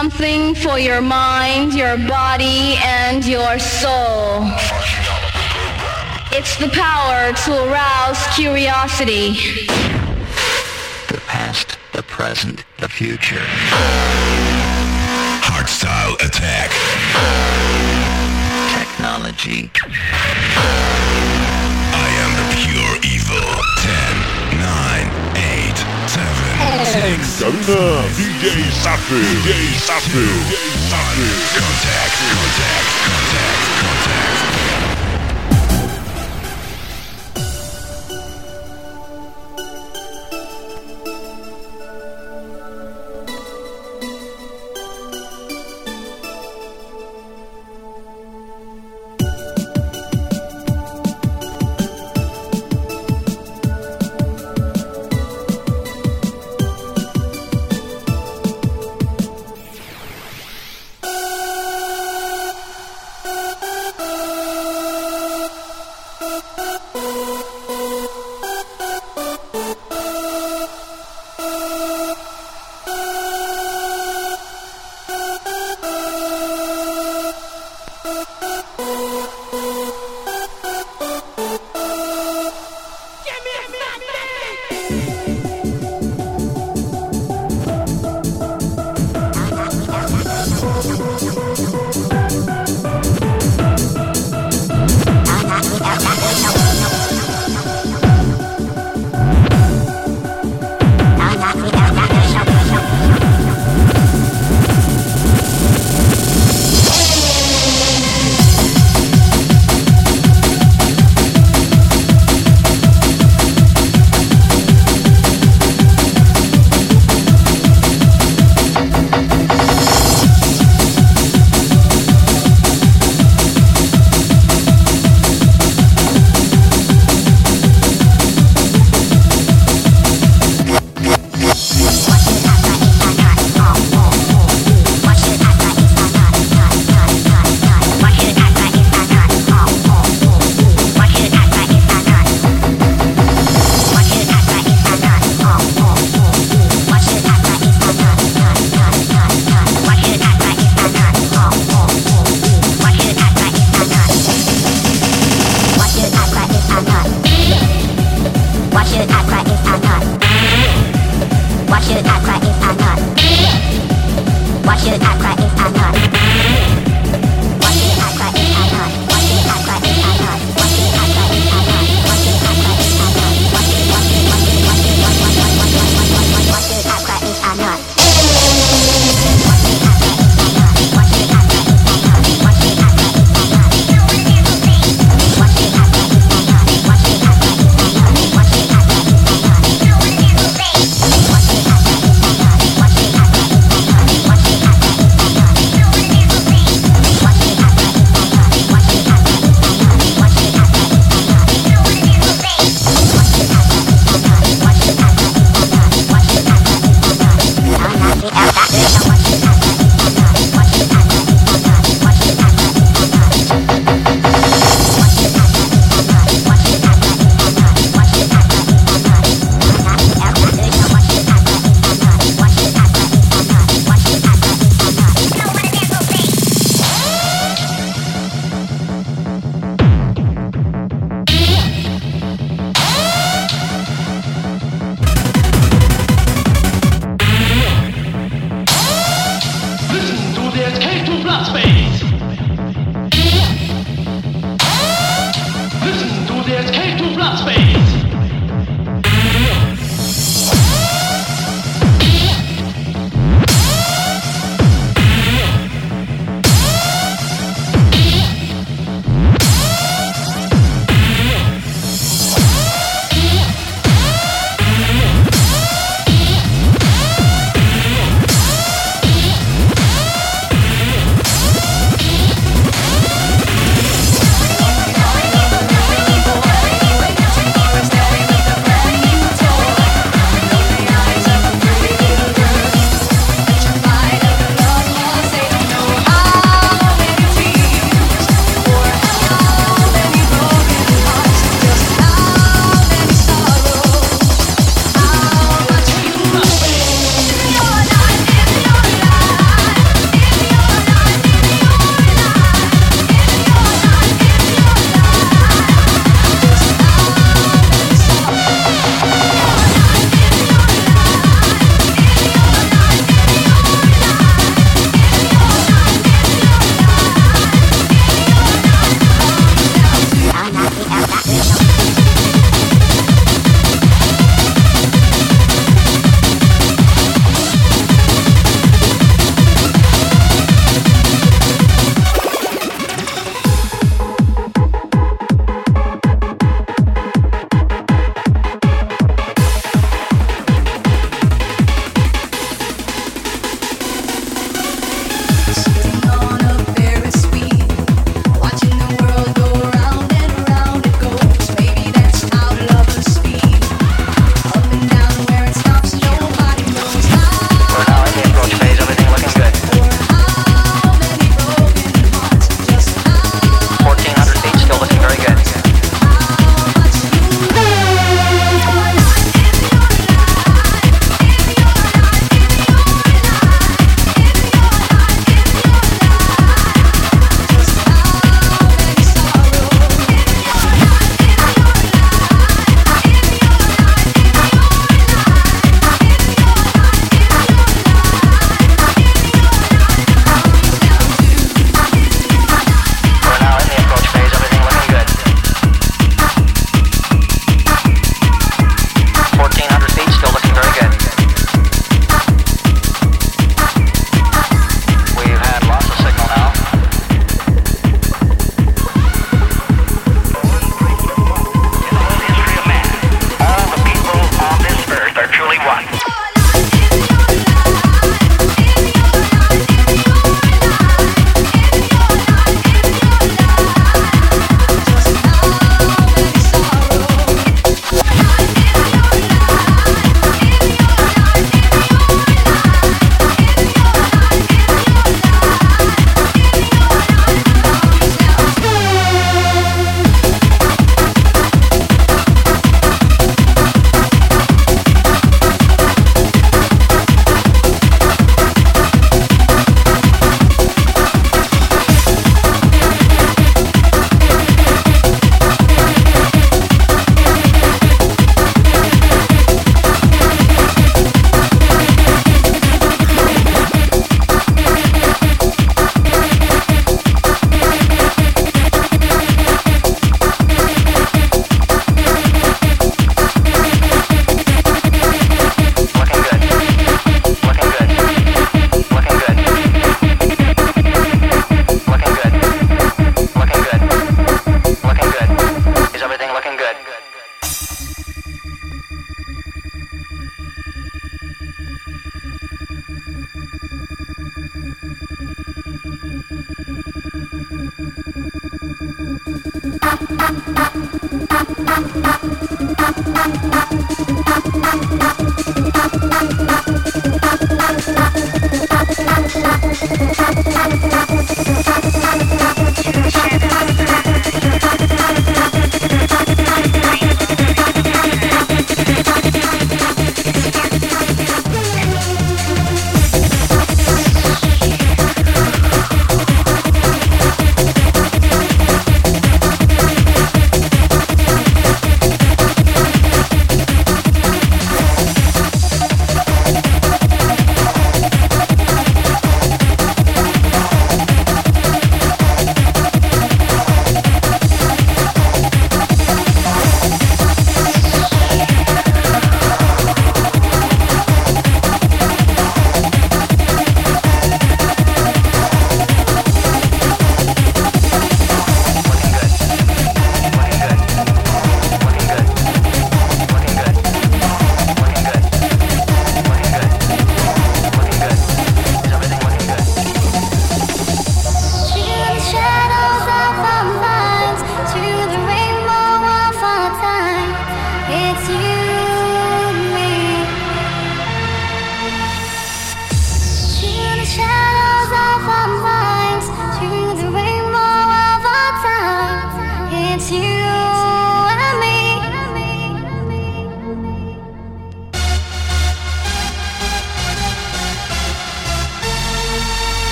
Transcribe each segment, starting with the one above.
Something for your mind, your body, and your soul. It's the power to arouse curiosity. The past, the present, the future. Hardstyle attack. Technology. 7. Garuna, DJ Safi, DJ Safi, DJ Safi. Contact, contact, contact, contact.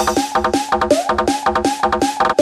なんで?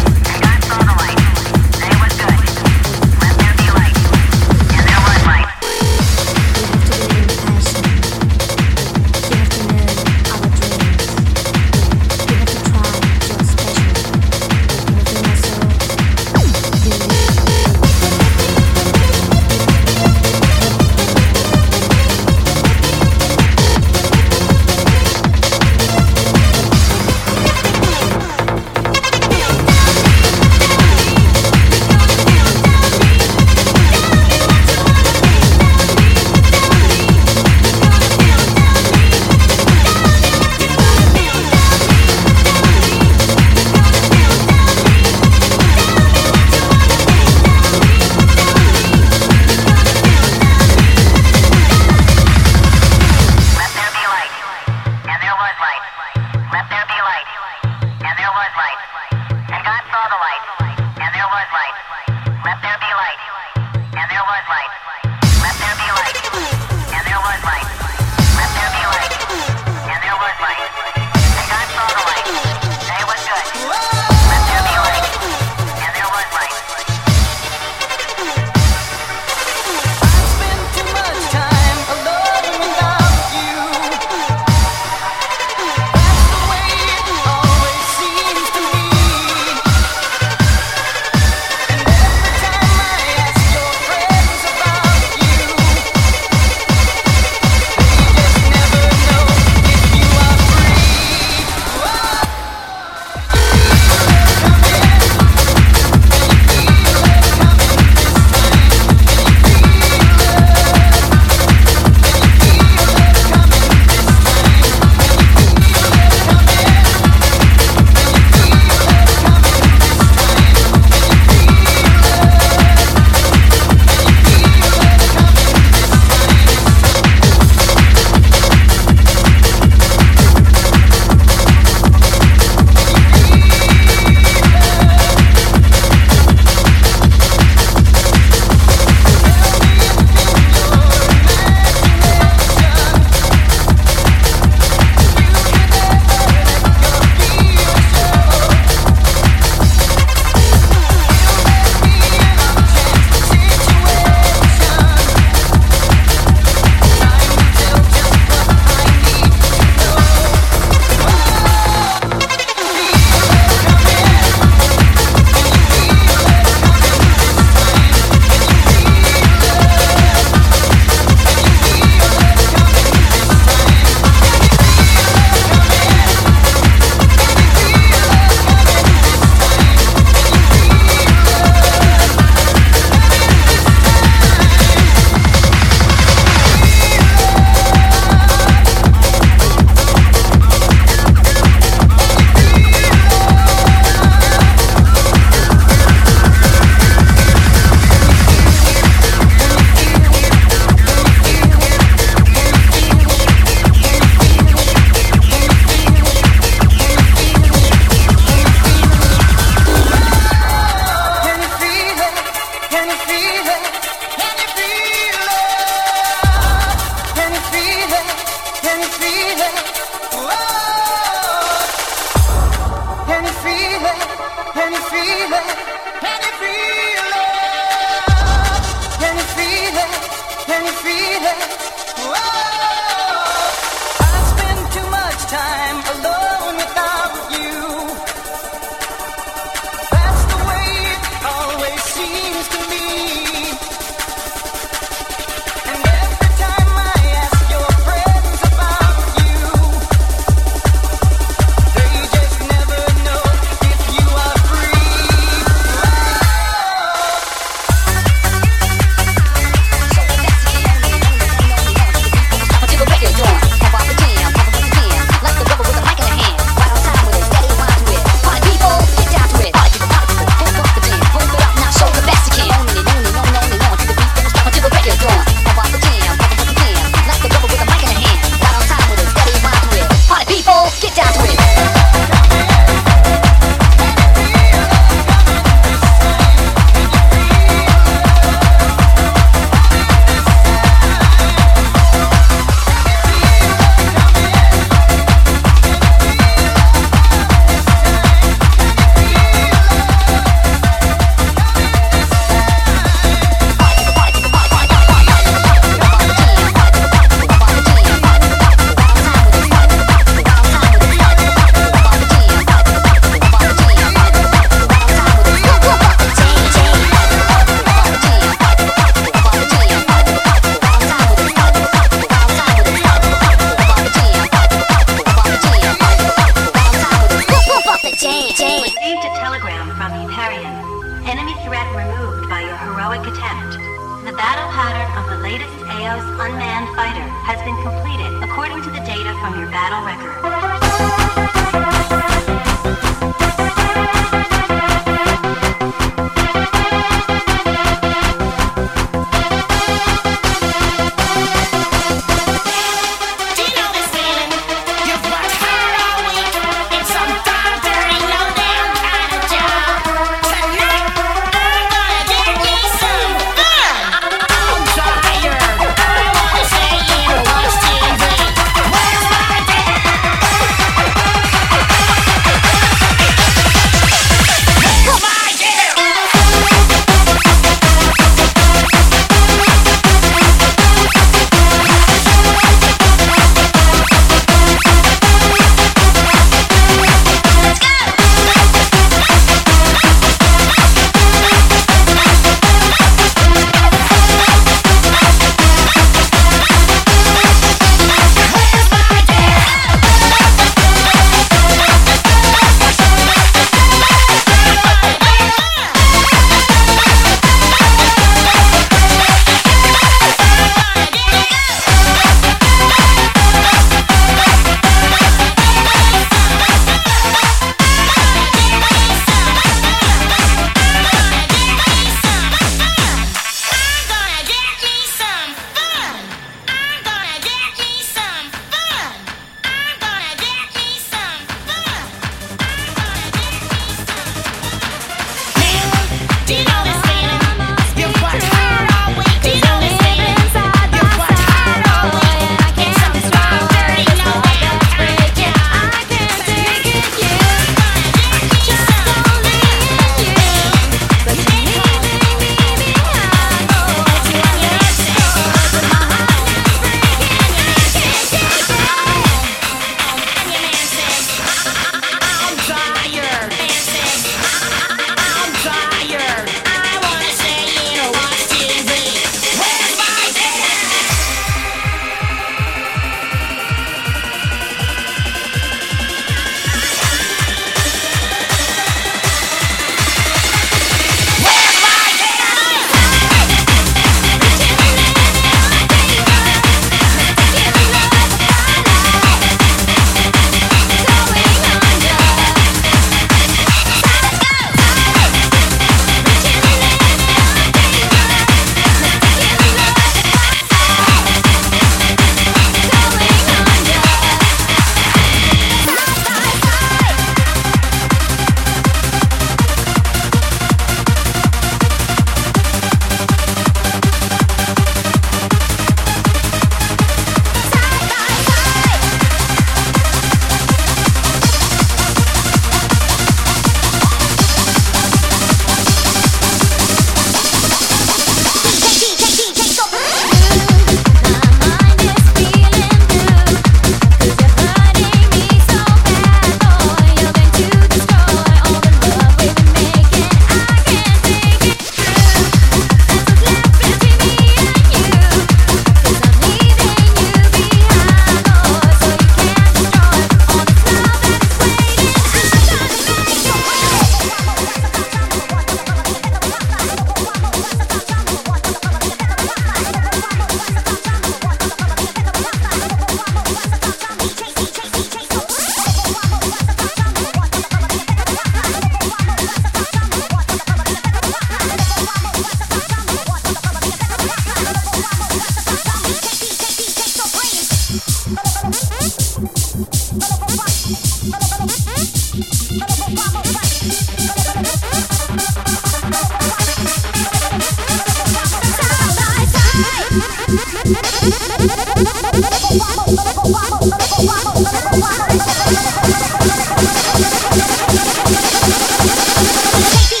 Take